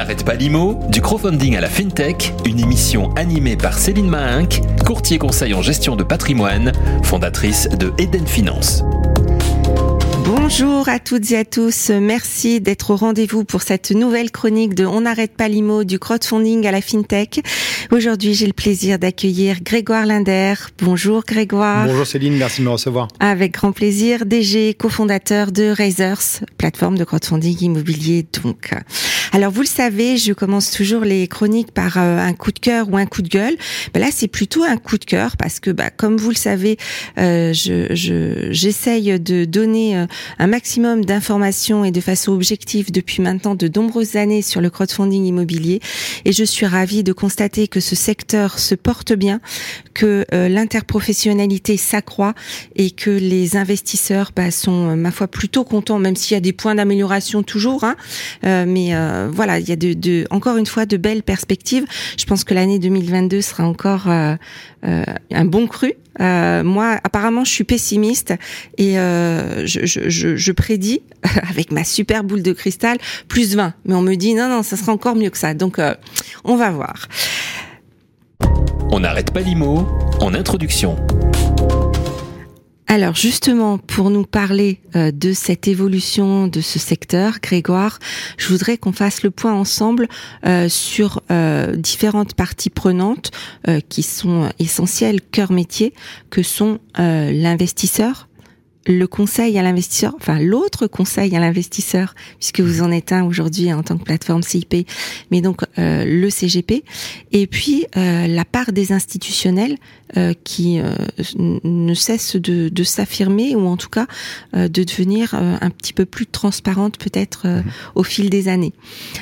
n'arrête pas l'IMO, du crowdfunding à la FinTech, une émission animée par Céline Mahinck, courtier conseil en gestion de patrimoine, fondatrice de Eden Finance. Bonjour à toutes et à tous. Merci d'être au rendez-vous pour cette nouvelle chronique de On n'arrête pas l'IMO du crowdfunding à la FinTech. Aujourd'hui, j'ai le plaisir d'accueillir Grégoire Linder. Bonjour Grégoire. Bonjour Céline, merci de me recevoir. Avec grand plaisir, DG, cofondateur de Razors, plateforme de crowdfunding immobilier donc. Alors vous le savez, je commence toujours les chroniques par euh, un coup de cœur ou un coup de gueule. Ben là, c'est plutôt un coup de cœur parce que, bah, comme vous le savez, euh, je, j'essaye de donner euh, un maximum d'informations et de façon objective depuis maintenant de nombreuses années sur le crowdfunding immobilier. Et je suis ravie de constater que ce secteur se porte bien, que l'interprofessionnalité s'accroît et que les investisseurs bah, sont, ma foi, plutôt contents, même s'il y a des points d'amélioration toujours. Hein, mais euh, voilà, il y a encore une fois de belles perspectives. Je pense que l'année 2022 sera encore euh, euh, un bon cru. moi, apparemment, je suis pessimiste et je, prédis avec ma super boule de cristal plus 20. Mais on me dit non, non, ça sera encore mieux que ça. Donc, on va voir. On n'arrête pas l'IMO en introduction. Alors justement, pour nous parler euh, de cette évolution de ce secteur, Grégoire, je voudrais qu'on fasse le point ensemble euh, sur euh, différentes parties prenantes qui sont essentielles, cœur métier, que sont l'investisseur, le conseil à l'investisseur, enfin l'autre conseil à l'investisseur, puisque vous en êtes un aujourd'hui en tant que plateforme CIP, mais donc euh, le CGP, et puis euh, la part des institutionnels euh, qui ne cesse de, de s'affirmer ou en tout cas de devenir un petit peu plus transparente peut-être mhm. au fil des années.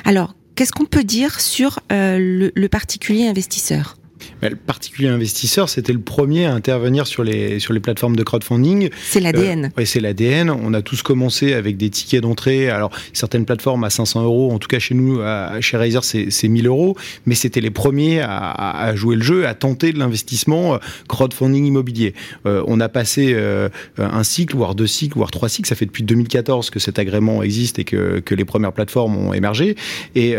Alors, qu'est-ce qu'on peut dire sur le, le particulier investisseur? Le particulier investisseur, c'était le premier à intervenir sur les, sur les plateformes de crowdfunding. C'est l'ADN. Euh, oui, c'est l'ADN. On a tous commencé avec des tickets d'entrée. Alors, certaines plateformes à 500 euros, en tout cas chez nous, à, chez Razer, c'est 1000 euros. Mais c'était les premiers à, à, jouer le jeu, à tenter de l'investissement euh, crowdfunding immobilier. Euh, on a passé euh, un cycle, voire deux cycles, voire trois cycles. Ça fait depuis 2014 que cet agrément existe et que, que les premières plateformes ont émergé. Et,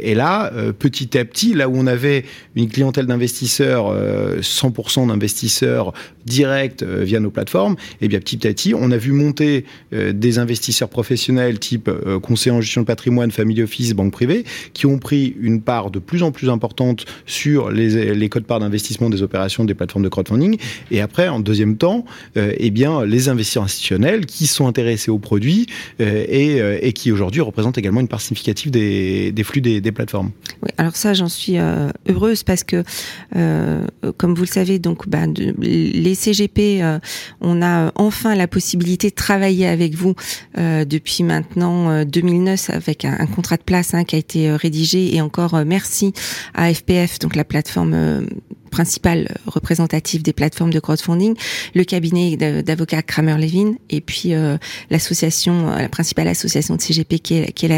et là, petit à petit, là où on avait une clientèle d'investisseurs 100% euh, d'investisseurs directs euh, via nos plateformes, et eh bien petit à petit, on a vu monter euh, des investisseurs professionnels type conseiller en gestion de patrimoine, family office, banque privée, qui ont pris une part de plus en plus importante sur les, les codes parts d'investissement des opérations des plateformes de crowdfunding. Et après, en deuxième temps, eh bien les investisseurs institutionnels qui sont intéressés aux produits et, qui aujourd'hui représentent également une part significative des, flux des, plateformes. Alors ça, j'en suis heureuse parce que comme vous le savez, donc bah, les CGP, euh, on a enfin la possibilité de travailler avec vous euh, depuis maintenant 2009 avec un, contrat de place hein, qui a été rédigé. Et encore merci à FPF, donc la plateforme principale représentative des plateformes de crowdfunding, le cabinet d'avocats Kramer Levin et puis euh, l'association, la principale association de CGP qui est, qui est.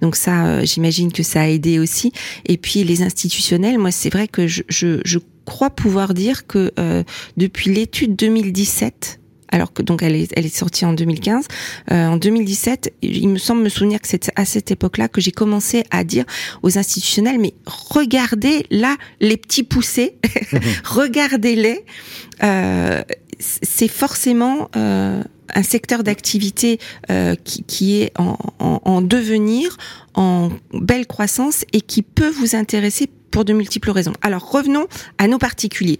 Donc ça, euh, j'imagine que ça a aidé aussi. Et puis les institutionnels, moi c'est vrai que je, je, je, crois pouvoir dire que euh, depuis l'étude 2017 alors que donc elle est, elle est sortie en 2015. Euh, en 2017, il me semble me souvenir que c'est à cette époque-là que j'ai commencé à dire aux institutionnels, mais regardez là les petits poussés, regardez-les. Euh, c'est forcément euh, un secteur d'activité euh, qui, qui, est en, en, en, devenir, en belle croissance et qui peut vous intéresser pour de multiples raisons. Alors revenons à nos particuliers.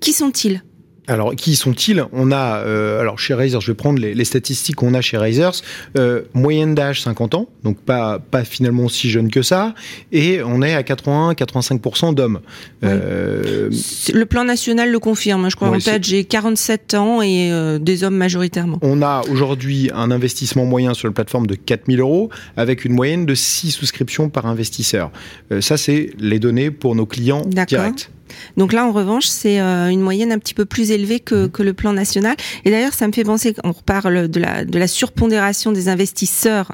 Qui sont-ils? Alors, qui sont-ils? On a, euh, alors chez Razer, je vais prendre les, statistiques qu'on a chez Razer, euh, moyenne d'âge 50 ans, donc pas, pas finalement si jeune que ça, et on est à 80-85% d'hommes. Euh, le plan national le confirme, je crois en tête, j'ai 47 ans et des hommes majoritairement. On a aujourd'hui un investissement moyen sur la plateforme de 4000 euros, avec une moyenne de 6 souscriptions par investisseur. ça, c'est les données pour nos clients directs. Donc là, en revanche, c'est euh, une moyenne un petit peu plus élevée que, que le plan national. Et d'ailleurs, ça me fait penser qu'on reparle de la, de la surpondération des investisseurs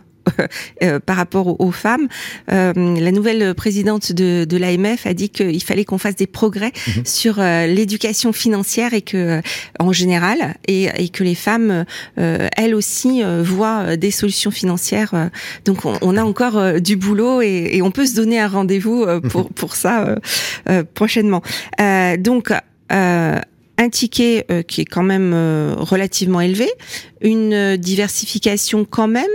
par rapport aux, femmes. la nouvelle présidente de, de l'AMF a dit qu'il fallait qu'on fasse des progrès mhm. sur l'éducation financière et que, en général, et, et que les femmes, elles aussi, voient des solutions financières. donc, on, on a encore du boulot et, et, on peut se donner un rendez-vous pour mhm. pour ça prochainement. donc un ticket euh, qui est quand même euh, relativement élevé, une euh, diversification quand même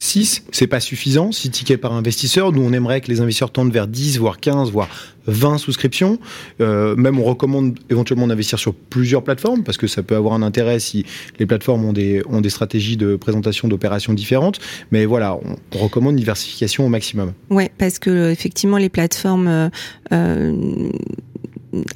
6, c'est pas suffisant, 6 tickets par investisseur. Nous, on aimerait que les investisseurs tendent vers 10, voire 15, voire 20 souscriptions. même, on recommande éventuellement d'investir sur plusieurs plateformes parce que ça peut avoir un intérêt si les plateformes ont des, ont des stratégies de présentation d'opérations différentes. Mais voilà, on, recommande une diversification au maximum. Ouais, parce que effectivement, les plateformes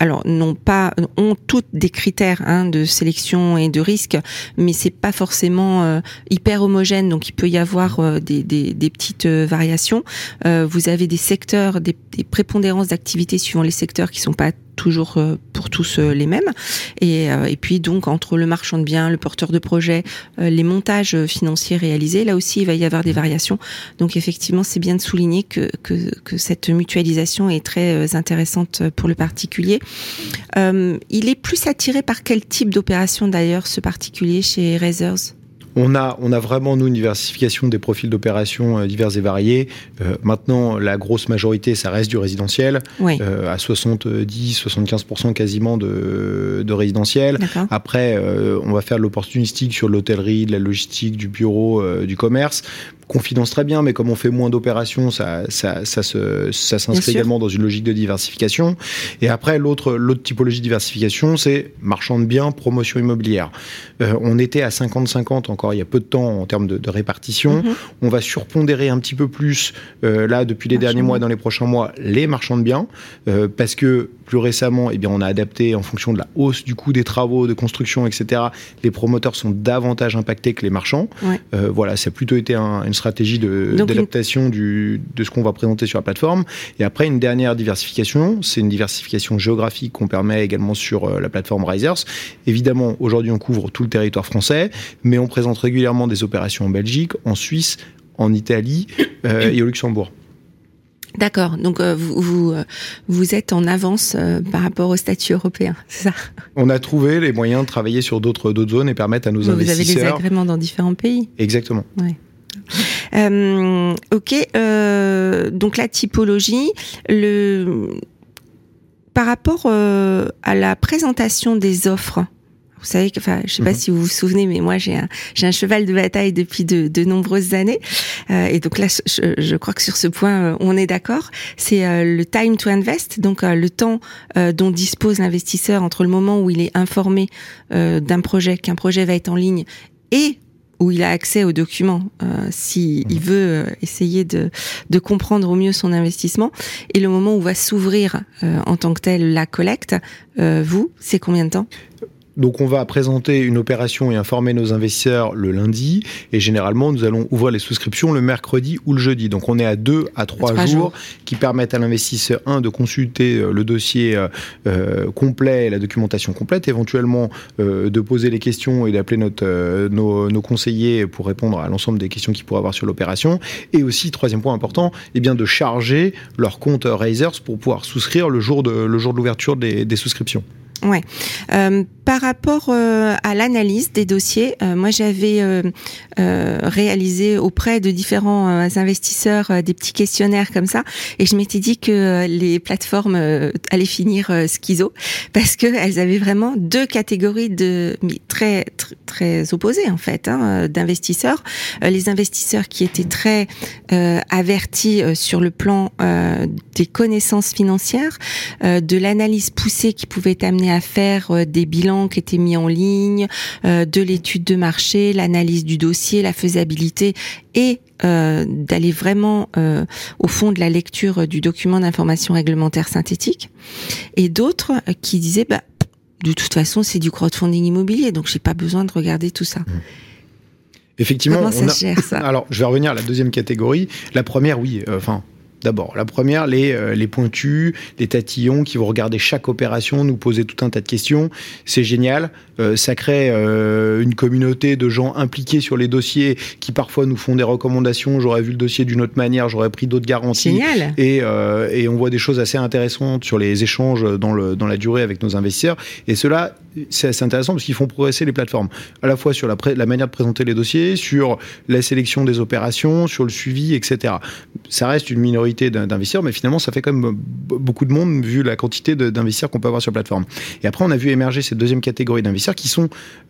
alors n'ont pas ont toutes des critères hein, de sélection et de risque, mais c'est pas forcément euh, hyper homogène, donc il peut y avoir euh, des, des, petites euh, variations. vous avez des secteurs, des, des prépondérances d'activité suivant les secteurs qui sont pas toujours euh, pour tous euh, les mêmes. Et, euh, et puis donc entre le marchand de biens, le porteur de projet, les montages financiers réalisés, là aussi il va y avoir des variations. Donc effectivement c'est bien de souligner que, cette mutualisation est très intéressante pour le particulier. Il est plus attiré par quel type d'opération d'ailleurs ce particulier chez Razors? On a, on a vraiment, nous, une diversification des profils d'opérations euh, divers et variés. Euh, maintenant, la grosse majorité, ça reste du résidentiel, euh, à 70-75% quasiment de, de résidentiel. Après, on va faire de l'opportunistique sur l'hôtellerie, de la logistique, du bureau, du commerce confidence très bien, mais comme on fait moins d'opérations, ça, ça, ça, ça s'inscrit également dans une logique de diversification. Et après, l'autre, l'autre typologie de diversification, c'est marchand de biens, promotion immobilière. Euh, on était à 50-50 encore il y a peu de temps en termes de, répartition. Mhm. On va surpondérer un petit peu plus, euh, là, depuis les derniers mois, dans les prochains mois, les marchands de biens, euh, parce que plus récemment, eh bien, on a adapté en fonction de la hausse du coût des travaux, de construction, etc. Les promoteurs sont davantage impactés que les marchands. voilà, ça a plutôt été un, une stratégie d'adaptation de, de ce qu'on va présenter sur la plateforme. Et après, une dernière diversification, c'est une diversification géographique qu'on permet également sur euh, la plateforme Risers. Évidemment, aujourd'hui, on couvre tout le territoire français, mais on présente régulièrement des opérations en Belgique, en Suisse, en Italie euh, et au Luxembourg. D'accord. Donc euh, vous, vous, vous êtes en avance par rapport au statut européen, c'est ça? On a trouvé les moyens de travailler sur d'autres zones et permettre à nos investisseurs. Vous avez des agréments dans différents pays. Exactement. Ouais. Euh, ok, euh, donc la typologie, le par rapport euh, à la présentation des offres. Vous savez que, enfin, je sais pas mhm. si vous vous souvenez, mais moi j'ai un j'ai un cheval de bataille depuis de, de nombreuses années, euh, et donc là, je, je, crois que sur ce point, euh, on est d'accord. C'est euh, le time to invest, donc le temps dont dispose l'investisseur entre le moment où il est informé d'un projet, qu'un projet va être en ligne, et où il a accès aux documents euh, s'il mhm. veut euh, essayer de, de, comprendre au mieux son investissement. Et le moment où va s'ouvrir euh, en tant que tel la collecte, euh, vous, c'est combien de temps? Donc on va présenter une opération et informer nos investisseurs le lundi et généralement nous allons ouvrir les souscriptions le mercredi ou le jeudi. Donc on est à deux à trois, jours, qui permettent à l'investisseur un de consulter euh, le dossier euh, euh, complet, la documentation complète, éventuellement de poser les questions et d'appeler notre nos, nos, conseillers pour répondre à l'ensemble des questions qu'ils pourraient avoir sur l'opération et aussi troisième point important, eh bien de charger leur compte Razers pour pouvoir souscrire le jour de le jour de l'ouverture des, des souscriptions. Ouais. Euh, par rapport euh, à l'analyse des dossiers, euh, moi j'avais réalisé auprès de différents investisseurs des petits questionnaires comme ça, et je m'étais dit que les plateformes allaient finir schizo parce que elles avaient vraiment deux catégories de très très, très opposées en fait hein, d'investisseurs. les investisseurs qui étaient très avertis sur le plan des connaissances financières, de l'analyse poussée qui pouvait amener à faire euh, des bilans qui étaient mis en ligne, euh, de l'étude de marché, l'analyse du dossier, la faisabilité et euh, d'aller vraiment au fond de la lecture du document d'information réglementaire synthétique. Et d'autres qui disaient, bah, de toute façon, c'est du crowdfunding immobilier, donc j'ai pas besoin de regarder tout ça. Mmh. Effectivement, Comment ça se gère ça? Alors, je vais revenir à la deuxième catégorie. La première, oui. Enfin, d'abord. La première, les, euh, les pointus, les tatillons qui vont regarder chaque opération, nous poser tout un tas de questions. C'est génial. Euh, ça crée euh, une communauté de gens impliqués sur les dossiers qui parfois nous font des recommandations. J'aurais vu le dossier d'une autre manière, j'aurais pris d'autres garanties. Génial. Et, et on voit des choses assez intéressantes sur les échanges dans, le, dans la durée avec nos investisseurs. Et cela, c'est assez intéressant parce qu'ils font progresser les plateformes, à la fois sur la, manière de présenter les dossiers, sur la sélection des opérations, sur le suivi, etc. Ça reste une minorité d'investisseurs, mais finalement, ça fait quand même beaucoup de monde vu la quantité d'investisseurs qu'on peut avoir sur la plateforme. Et après, on a vu émerger cette deuxième catégorie d'investisseurs qui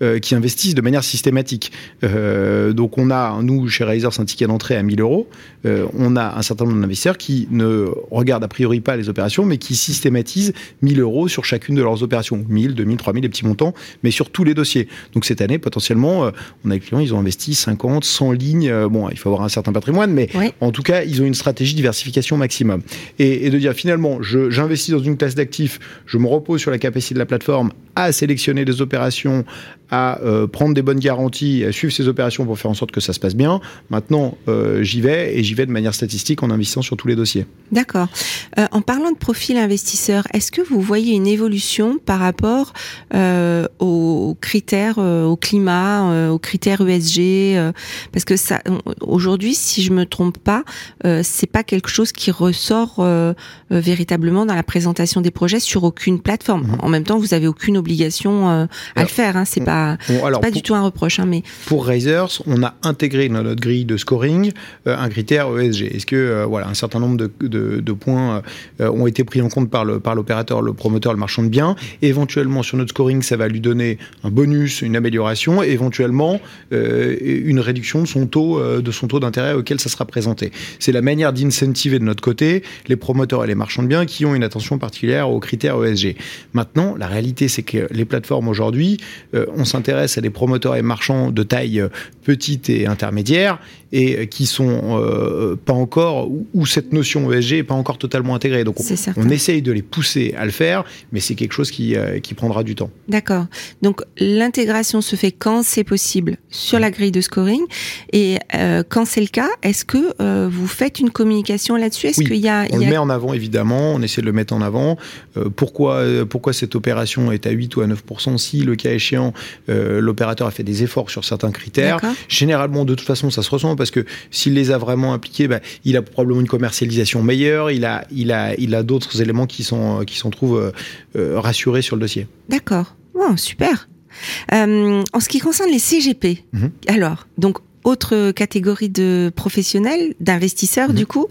euh, qui investissent de manière systématique. Euh, donc, on a nous chez Razors un ticket d'entrée à 1000 euros. Euh, on a un certain nombre d'investisseurs qui ne regardent a priori pas les opérations, mais qui systématisent 1000 euros sur chacune de leurs opérations, 1000, 2000, 3000, des petits montants, mais sur tous les dossiers. Donc cette année, potentiellement, on a des clients, ils ont investi 50, 100 lignes. bon, il faut avoir un certain patrimoine, mais Oui. en tout cas, ils ont une stratégie de diversification maximum. Et, et de dire finalement, je- j'investis dans une classe d'actifs, je me repose sur la capacité de la plateforme à sélectionner des opérations, à euh, prendre des bonnes garanties, à suivre ces opérations pour faire en sorte que ça se passe bien. Maintenant, euh, j'y vais et j'y vais de manière statistique en investissant sur tous les dossiers. D'accord. Euh, en parlant de profil investisseur, est-ce que vous voyez une évolution par rapport aux critères, au climat, aux critères ESG Parce que ça, aujourd'hui, si je me trompe pas, c'est pas quelque chose qui ressort véritablement dans la présentation des projets sur aucune plateforme. Mhm. En même temps, vous avez aucune obligation à Alors, le faire. Hein, c'est pas, Bon, alors, pas pour- du tout un reproche, hein, mais Pour Razors, on a intégré dans notre grille de scoring euh, un critère ESG. Est-ce que euh, voilà, un certain nombre de, de- de points euh, ont été pris en compte par le par l'opérateur, le promoteur, le marchand de biens Éventuellement, sur notre scoring, ça va lui donner un bonus, une amélioration, éventuellement une réduction de son taux de son taux d'intérêt auquel ça sera présenté. C'est la manière d'incentiver de notre côté les promoteurs et les marchands de biens qui ont une attention particulière aux critères ESG. Maintenant, la réalité, c'est que les plateformes aujourd'hui, on s'intéresse à des promoteurs et marchands de taille euh, petite et intermédiaire et euh, qui sont euh, pas encore où, cette notion ESG est pas encore totalement intégrée. Donc on, essaye de les pousser à le faire, mais c'est quelque chose qui, euh, qui prendra du temps. D'accord. Donc l'intégration se fait quand c'est possible sur la grille de scoring et euh, quand c'est le cas, est-ce que vous faites une communication là-dessus? Est-ce Oui, qu'il y a, On le met en avant évidemment, on essaie de le mettre en avant. Pourquoi, pourquoi cette opération est à 8 ou à 9% si le cas échéant euh, l'opérateur a fait des efforts sur certains critères. Généralement, de toute façon, ça se ressent parce que s'il les a vraiment appliqués, bah, il a probablement une commercialisation meilleure, il a, il a, il a d'autres éléments qui sont, qui s'en trouvent euh, euh, rassurés sur le dossier. D'accord. Super. Euh, en ce qui concerne les CGP, Mhm. alors donc autre catégorie de professionnels, d'investisseurs Mhm. du coup,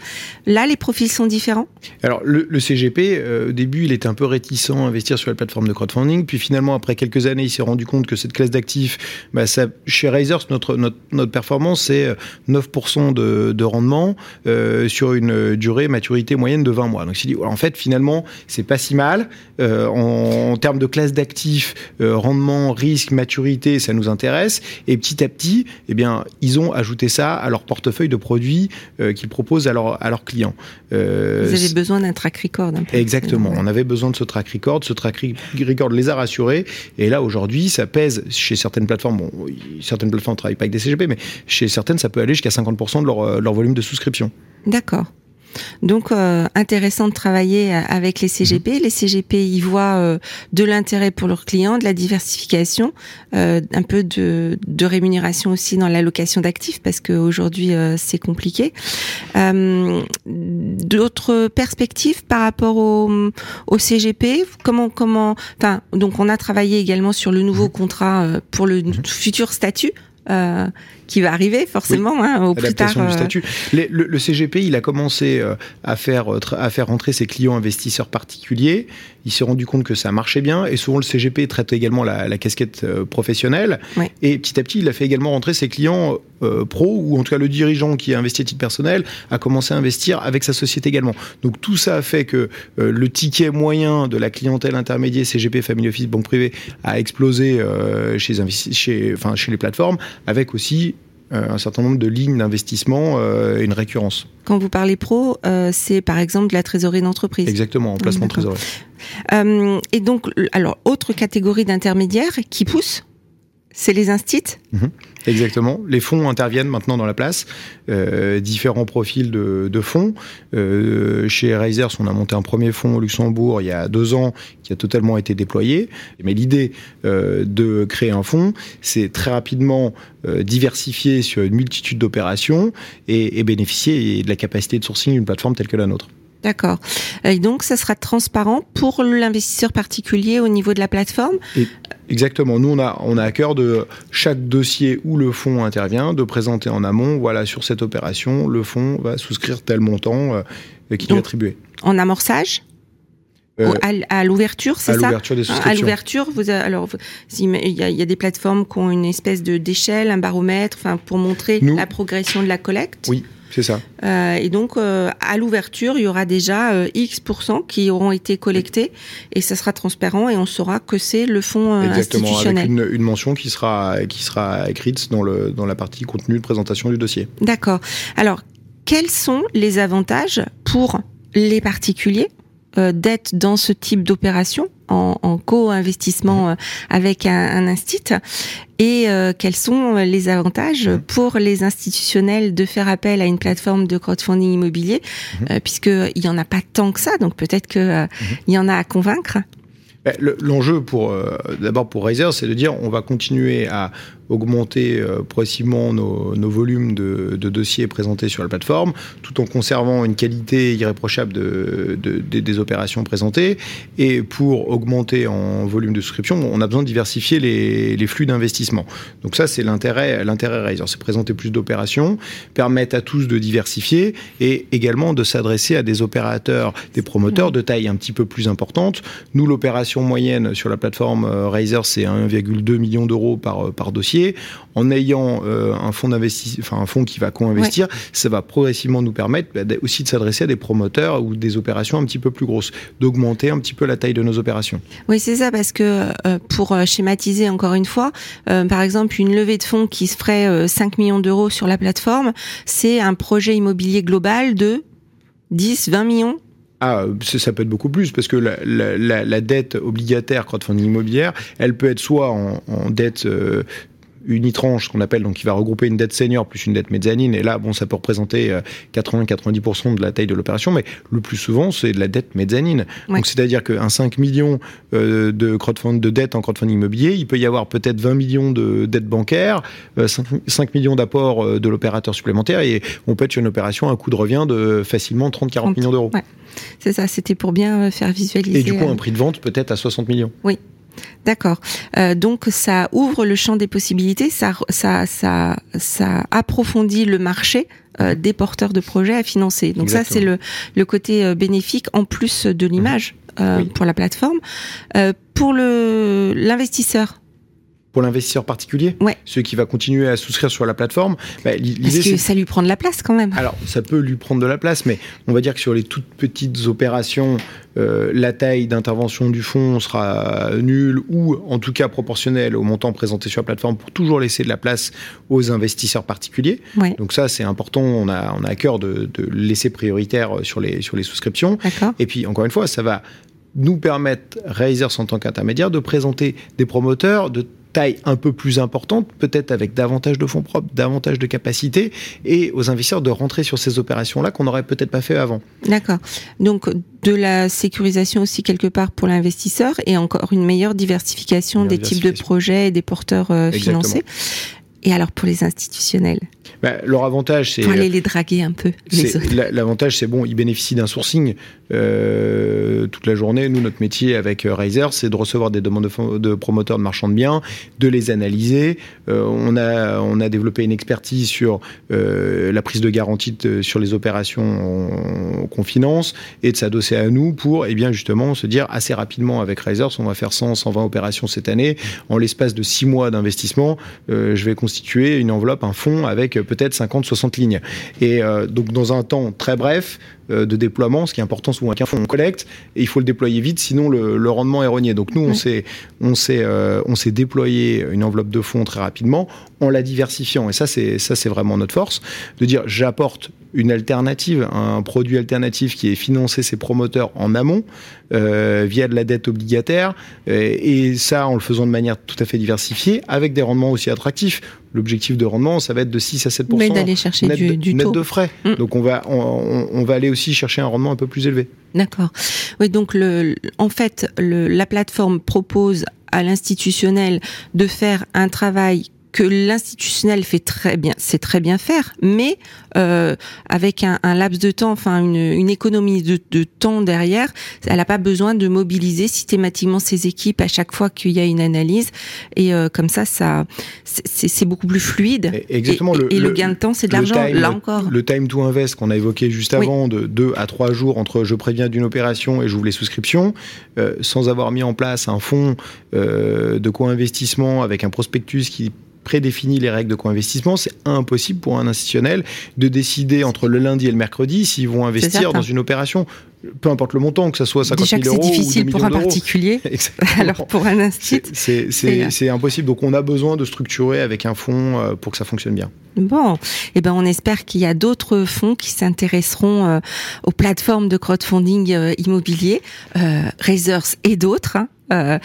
là les profils sont différents? Alors, le, le CGP, euh, au début, il était un peu réticent à investir sur la plateforme de crowdfunding. Puis finalement, après quelques années, il s'est rendu compte que cette classe d'actifs, bah, ça, chez Razors, notre, notre, notre performance, c'est euh, 9% de, de rendement euh, sur une durée maturité moyenne de 20 mois. Donc, il s'est dit, en fait, finalement, c'est pas si mal. Euh, en, en termes de classe d'actifs, euh, rendement, risque, maturité, ça nous intéresse. Et petit à petit, eh bien, ils ont ajouté ça à leur portefeuille de produits euh, qu'ils proposent à, leur, à leurs clients. Euh, Vous avez besoin d'un track record un peu. Exactement. On avait besoin de ce track record. Ce track record les a rassurés. Et là, aujourd'hui, ça pèse chez certaines plateformes. Bon, certaines plateformes ne travaillent pas avec des CGP, mais chez certaines, ça peut aller jusqu'à 50% de leur, euh, leur volume de souscription. D'accord. Donc euh, intéressant de travailler euh, avec les CGP. Les CGP y voient euh, de l'intérêt pour leurs clients, de la diversification, euh, un peu de, de rémunération aussi dans l'allocation d'actifs parce qu'aujourd'hui c'est compliqué. D'autres perspectives par rapport au, au CGP Comment comment Enfin donc on a travaillé également sur le nouveau contrat euh, pour le futur statut. euh, qui va arriver forcément hein, au plus tard. Du euh, statut. Les- le, le CGP, il a commencé euh, à faire, euh, à faire rentrer ses clients investisseurs particuliers. Il s'est rendu compte que ça marchait bien. Et souvent, le CGP traite également la, la casquette professionnelle. Et petit à petit, il a fait également rentrer ses clients euh, pro, ou en tout cas le dirigeant qui a investi à titre personnel, a commencé à investir avec sa société également. Donc tout ça a fait que euh, le ticket moyen de la clientèle intermédiaire CGP, Family Office, Banque Privée, a explosé euh, chez, chez, enfin, chez les plateformes, avec aussi un certain nombre de lignes d'investissement euh, et une récurrence. Quand vous parlez pro, euh, c'est par exemple de la trésorerie d'entreprise. Exactement, en placement de trésorerie. Euh, et donc, alors, autre catégorie d'intermédiaires qui poussent c'est les instits mhm. Exactement. Les fonds interviennent maintenant dans la place, euh, différents profils de, fonds. Euh, chez Razers, on a monté un premier fonds au Luxembourg il y a deux ans qui a totalement été déployé. Mais l'idée euh, de créer un fonds, c'est très rapidement diversifier sur une multitude d'opérations et, et bénéficier de la capacité de sourcing d'une plateforme telle que la nôtre. D'accord. Et donc, ça sera transparent pour l'investisseur particulier au niveau de la plateforme Exactement. Nous, on a, on a à cœur de chaque dossier où le fonds intervient, de présenter en amont, voilà, sur cette opération, le fonds va souscrire tel montant euh, qui est attribué. En amorçage euh, à, l'ouverture, c'est ça À l'ouverture des souscriptions. À l'ouverture, vous alors il y, a, il y, a, des plateformes qui ont une espèce de d'échelle, un baromètre, enfin pour montrer la progression de la collecte. Oui. C'est ça. Euh, et donc, euh, à l'ouverture, il y aura déjà euh, X qui auront été collectés et ça sera transparent et on saura que c'est le fonds euh, Exactement, institutionnel. Avec une, une, mention qui sera, qui sera écrite dans, le, dans la partie contenu de présentation du dossier. D'accord. Alors, quels sont les avantages pour les particuliers euh, d'être dans ce type d'opération en, en co-investissement euh, avec un, un instit et euh, quels sont les avantages pour les institutionnels de faire appel à une plateforme de crowdfunding immobilier mmh. euh, puisqu'il y en a pas tant que ça donc peut-être que euh, il y en a à convaincre. Ben, L'enjeu pour euh, d'abord pour Razer, c'est de dire on va continuer à augmenter euh, progressivement nos, volumes de, dossiers présentés sur la plateforme, tout en conservant une qualité irréprochable de, de, de, des opérations présentées. Et pour augmenter en volume de souscription, on a besoin de diversifier les, les flux d'investissement. Donc ça, c'est l'intérêt, l'intérêt Razer, c'est présenter plus d'opérations, permettre à tous de diversifier et également de s'adresser à des opérateurs, des promoteurs de taille un petit peu plus importante. Nous, l'opération moyenne sur la plateforme euh, Razer, c'est 1,2 million d'euros par, par dossier en ayant euh, un fonds d'investissement, enfin un fonds qui va co-investir, ouais. ça va progressivement nous permettre bah, aussi de s'adresser à des promoteurs ou des opérations un petit peu plus grosses, d'augmenter un petit peu la taille de nos opérations. Oui, c'est ça, parce que euh, pour schématiser encore une fois, euh, par exemple, une levée de fonds qui se ferait 5 millions d'euros sur la plateforme, c'est un projet immobilier global de 10, 20 millions ah, ça peut être beaucoup plus parce que la, la, la dette obligataire crowdfunding immobilière, elle peut être soit en, en dette euh, unitranche, qu'on appelle, donc qui va regrouper une dette senior plus une dette mezzanine. Et là, bon, ça peut représenter 80-90% de la taille de l'opération, mais le plus souvent, c'est de la dette mezzanine. Ouais. Donc, c'est-à-dire qu'un 5 millions euh, de crowdfund, de dettes en crowdfunding immobilier, il peut y avoir peut-être 20 millions de dettes bancaires, euh, 5, 5, millions d'apports euh, de l'opérateur supplémentaire, et on peut être sur une opération à un coût de revient de facilement 30-40 millions d'euros. Ouais. C'est ça, c'était pour bien euh, faire visualiser. Et du coup, un prix de vente peut-être à 60 millions. Oui. D'accord. Euh, donc ça ouvre le champ des possibilités, ça, ça, ça, ça approfondit le marché euh, des porteurs de projets à financer. Donc Exactement. ça c'est le, le côté euh, bénéfique en plus de l'image euh, oui. pour la plateforme. Euh, pour le l'investisseur, pour l'investisseur particulier, ouais. celui qui va continuer à souscrire sur la plateforme. Bah, Parce que ça lui prend de la place quand même. Alors, ça peut lui prendre de la place, mais on va dire que sur les toutes petites opérations, euh, la taille d'intervention du fonds sera nulle ou en tout cas proportionnelle au montant présenté sur la plateforme pour toujours laisser de la place aux investisseurs particuliers. Ouais. Donc ça, c'est important. On a, on a à cœur de, de laisser prioritaire sur les, sur les souscriptions. Et puis, encore une fois, ça va nous permettre, Raisers en tant qu'intermédiaire, de présenter des promoteurs de taille un peu plus importante, peut-être avec davantage de fonds propres, davantage de capacités, et aux investisseurs de rentrer sur ces opérations-là qu'on n'aurait peut-être pas fait avant. D'accord. Donc de la sécurisation aussi quelque part pour l'investisseur et encore une meilleure diversification, des types de projets et des porteurs euh, financés. Et alors pour les institutionnels bah, Leur avantage, c'est. Pour aller les draguer un peu. L'avantage, c'est bon, ils bénéficient d'un sourcing euh, toute la journée. Nous, notre métier avec euh, Razer, c'est de recevoir des demandes de, de, promoteurs de marchands de biens, de les analyser. Euh, on, a, on a développé une expertise sur euh, la prise de garantie de, sur les opérations qu'on finance et de s'adosser à nous pour, eh bien, justement, se dire assez rapidement avec Razer, on va faire 100, 120 opérations cette année. En l'espace de 6 mois d'investissement, euh, je vais constituer une enveloppe, un fonds avec peut-être 50, 60 lignes. Et euh, donc, dans un temps très bref euh, de déploiement, ce qui est important souvent qu'un fonds, on collecte et il faut le déployer vite, sinon le, le rendement est rogné. Donc, nous, on s'est, on s'est, euh, on s'est déployé une enveloppe de fonds très rapidement en la diversifiant. Et ça, c'est ça, c'est vraiment notre force de dire j'apporte une alternative, un produit alternatif qui est financé ses promoteurs en amont euh, via de la dette obligataire euh, et ça en le faisant de manière tout à fait diversifiée avec des rendements aussi attractifs. L'objectif de rendement, ça va être de 6 à 7 Mais d'aller chercher net, du, net taux. de frais. Mm. Donc on va on, on va aller aussi chercher un rendement un peu plus élevé. D'accord. Oui, donc le, en fait, le, la plateforme propose à l'institutionnel de faire un travail que l'institutionnel fait très bien, c'est très bien faire, mais euh, avec un, un, laps de temps, enfin une, une économie de, de, temps derrière, elle n'a pas besoin de mobiliser systématiquement ses équipes à chaque fois qu'il y a une analyse, et euh, comme ça, ça c'est beaucoup plus fluide. Exactement. Et, le, et le, le, gain de temps, c'est de l'argent. Là encore, le time to invest qu'on a évoqué juste avant, oui. de deux à trois jours entre je préviens d'une opération et j'ouvre les souscriptions, euh, sans avoir mis en place un fonds de co-investissement avec un prospectus qui prédéfinit les règles de co-investissement, c'est impossible pour un institutionnel de décider entre le lundi et le mercredi s'ils vont investir dans une opération peu importe le montant, que ce soit 50 Déjà 000 euros. C'est difficile ou pour un particulier. Alors pour un institut. C'est impossible. Donc on a besoin de structurer avec un fonds euh, pour que ça fonctionne bien. Bon, eh ben on espère qu'il y a d'autres fonds qui s'intéresseront euh, aux plateformes de crowdfunding euh, immobilier, euh, Razors et d'autres. Hein. Euh,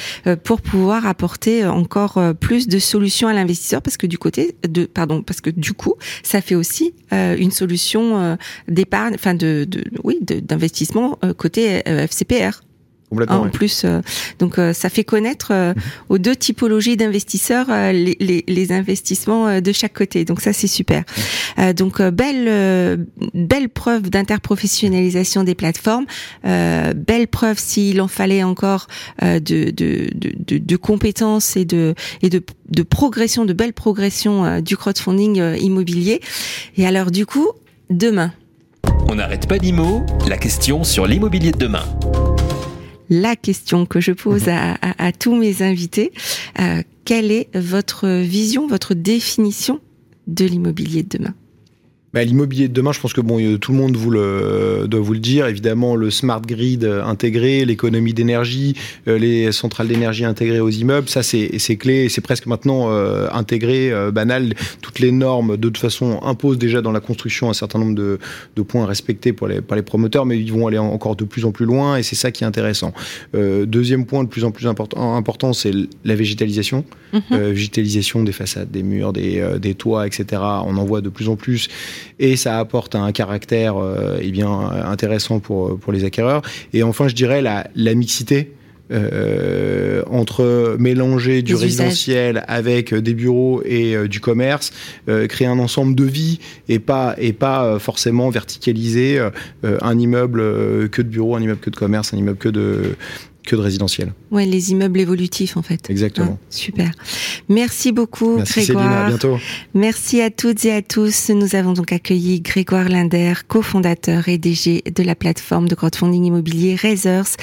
pour pouvoir apporter encore plus de solutions à l'investisseur parce que du côté de pardon parce que du coup ça fait aussi euh, une solution euh, d'épargne enfin de, de oui d'investissement côté FCPR Complètement, en oui. plus, euh, donc euh, ça fait connaître euh, mmh. aux deux typologies d'investisseurs euh, les, les, les, investissements euh, de chaque côté. Donc ça c'est super. Donc belle belle preuve d'interprofessionnalisation des plateformes, belle preuve s'il en fallait encore de, de, de, de, compétences et de et de, de progression, de belle progression du crowdfunding immobilier. Et alors du coup demain. On n'arrête pas l'IMO, la question sur l'immobilier de demain la question que je pose à, à, à tous mes invités. Euh, quelle est votre vision, votre définition de l'immobilier de demain? Bah, L'immobilier de demain, je pense que bon, tout le monde vous le, doit vous le dire. Évidemment, le smart grid intégré, l'économie d'énergie, euh, les centrales d'énergie intégrées aux immeubles, ça c'est clé. C'est presque maintenant euh, intégré, euh, banal. Toutes les normes, de toute façon, imposent déjà dans la construction un certain nombre de, de points respectés pour les, par les promoteurs, mais ils vont aller encore de plus en plus loin et c'est ça qui est intéressant. Euh, deuxième point de plus en plus important, important c'est la végétalisation. Mhm. Mmh. végétalisation des façades, des murs, des, des toits, etc. On en voit de plus en plus et ça apporte un caractère euh, eh bien intéressant pour pour les acquéreurs. Et enfin, je dirais la, la mixité. Euh, entre mélanger du Les résidentiel usages. avec des bureaux et euh, du commerce, euh, créer un ensemble de vie et pas et pas forcément verticaliser euh, un immeuble que de bureaux, un immeuble que de commerce, un immeuble que de que de résidentiel. Ouais, les immeubles évolutifs en fait. Exactement. Ah, super. Merci beaucoup Merci Grégoire. Céline, à bientôt. Merci à toutes et à tous. Nous avons donc accueilli Grégoire Linder, cofondateur et DG de la plateforme de crowdfunding immobilier Razors.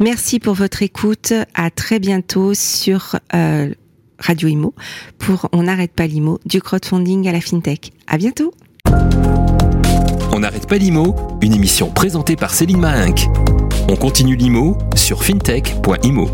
Merci pour votre écoute. À très bientôt sur euh, Radio Imo pour On n'arrête pas l'IMO du crowdfunding à la fintech. À bientôt. On n'arrête pas l'IMO, une émission présentée par Céline Mahinck. On continue l'IMO sur fintech.imo.